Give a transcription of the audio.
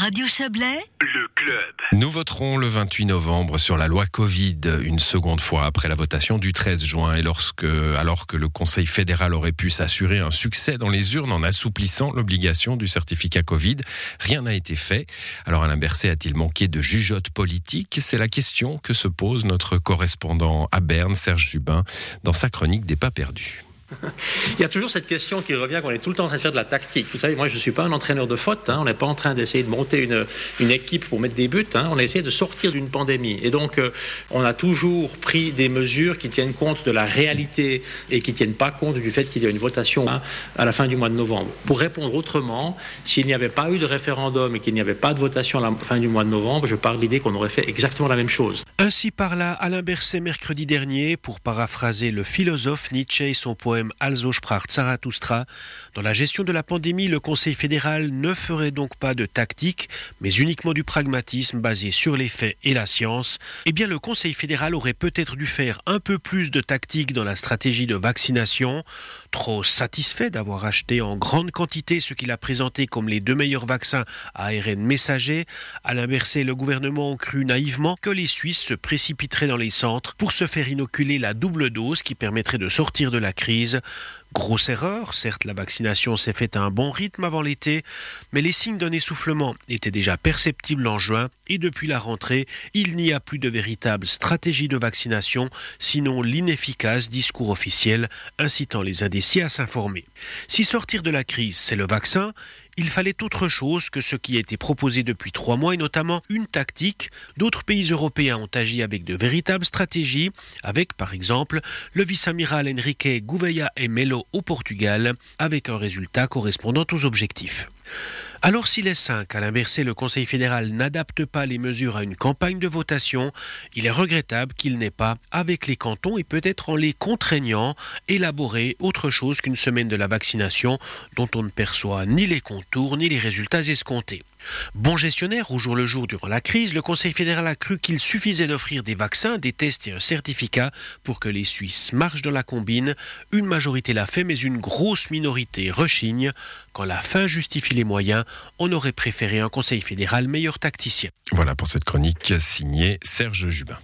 Radio Chablais, le club. Nous voterons le 28 novembre sur la loi Covid une seconde fois après la votation du 13 juin et lorsque, alors que le Conseil fédéral aurait pu s'assurer un succès dans les urnes en assouplissant l'obligation du certificat Covid, rien n'a été fait. Alors Alain Berset a-t-il manqué de jugeote politique? C'est la question que se pose notre correspondant à Berne, Serge Jubin, dans sa chronique des pas perdus. Il y a toujours cette question qui revient qu'on est tout le temps en train de faire de la tactique. Vous savez, moi, je ne suis pas un entraîneur de faute. Hein. On n'est pas en train d'essayer de monter une, une, équipe pour mettre des buts. Hein. On a essayé de sortir d'une pandémie. Et donc, euh, on a toujours pris des mesures qui tiennent compte de la réalité et qui ne tiennent pas compte du fait qu'il y a une votation hein, à la fin du mois de novembre. Pour répondre autrement, s'il n'y avait pas eu de référendum et qu'il n'y avait pas de votation à la fin du mois de novembre, je parle de l'idée qu'on aurait fait exactement la même chose. Ainsi parla Alain Berset mercredi dernier pour paraphraser le philosophe Nietzsche et son poème Also sprach Zarathustra. Dans la gestion de la pandémie, le Conseil fédéral ne ferait donc pas de tactique, mais uniquement du pragmatisme basé sur les faits et la science. Eh bien, le Conseil fédéral aurait peut-être dû faire un peu plus de tactique dans la stratégie de vaccination. Trop satisfait d'avoir acheté en grande quantité ce qu'il a présenté comme les deux meilleurs vaccins à ARN messager, à l'inverse, le gouvernement ont cru naïvement que les Suisses se précipiteraient dans les centres pour se faire inoculer la double dose qui permettrait de sortir de la crise. Grosse erreur, certes la vaccination s'est faite à un bon rythme avant l'été, mais les signes d'un essoufflement étaient déjà perceptibles en juin et depuis la rentrée, il n'y a plus de véritable stratégie de vaccination, sinon l'inefficace discours officiel incitant les indécis à s'informer. Si sortir de la crise, c'est le vaccin, il fallait autre chose que ce qui a été proposé depuis trois mois et notamment une tactique. D'autres pays européens ont agi avec de véritables stratégies, avec par exemple le vice-amiral Enrique Gouveia et Melo au Portugal, avec un résultat correspondant aux objectifs. Alors si les 5, à l'inversé, le Conseil fédéral n'adapte pas les mesures à une campagne de votation, il est regrettable qu'il n'ait pas, avec les cantons et peut-être en les contraignant, élaboré autre chose qu'une semaine de la vaccination dont on ne perçoit ni les contours ni les résultats escomptés. Bon gestionnaire au jour le jour durant la crise, le Conseil fédéral a cru qu'il suffisait d'offrir des vaccins, des tests et un certificat pour que les Suisses marchent dans la combine. Une majorité l'a fait, mais une grosse minorité rechigne. Quand la fin justifie les moyens, on aurait préféré un Conseil fédéral meilleur tacticien. Voilà pour cette chronique signée Serge Jubin.